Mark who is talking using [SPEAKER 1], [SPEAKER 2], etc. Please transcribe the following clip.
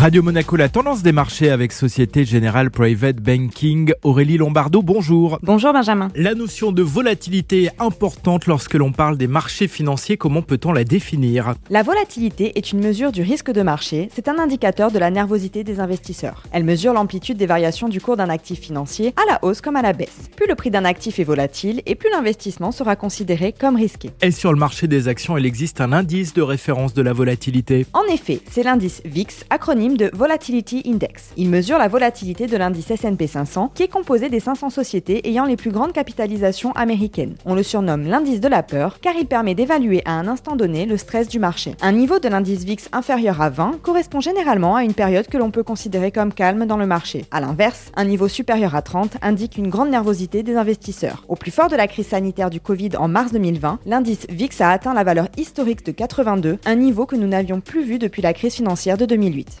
[SPEAKER 1] Radio Monaco, la tendance des marchés avec Société Générale Private Banking. Aurélie Lombardo, bonjour.
[SPEAKER 2] Bonjour Benjamin.
[SPEAKER 1] La notion de volatilité est importante lorsque l'on parle des marchés financiers. Comment peut-on la définir?
[SPEAKER 2] La volatilité est une mesure du risque de marché. C'est un indicateur de la nervosité des investisseurs. Elle mesure l'amplitude des variations du cours d'un actif financier à la hausse comme à la baisse. Plus le prix d'un actif est volatile et plus l'investissement sera considéré comme risqué.
[SPEAKER 1] Et sur le marché des actions, il existe un indice de référence de la volatilité?
[SPEAKER 2] En effet, c'est l'indice VIX, acronyme de Volatility Index. Il mesure la volatilité de l'indice S&P 500 qui est composé des 500 sociétés ayant les plus grandes capitalisations américaines. On le surnomme l'indice de la peur car il permet d'évaluer à un instant donné le stress du marché. Un niveau de l'indice VIX inférieur à 20 correspond généralement à une période que l'on peut considérer comme calme dans le marché. A l'inverse, un niveau supérieur à 30 indique une grande nervosité des investisseurs. Au plus fort de la crise sanitaire du Covid en mars 2020, l'indice VIX a atteint la valeur historique de 82, un niveau que nous n'avions plus vu depuis la crise financière de 2008.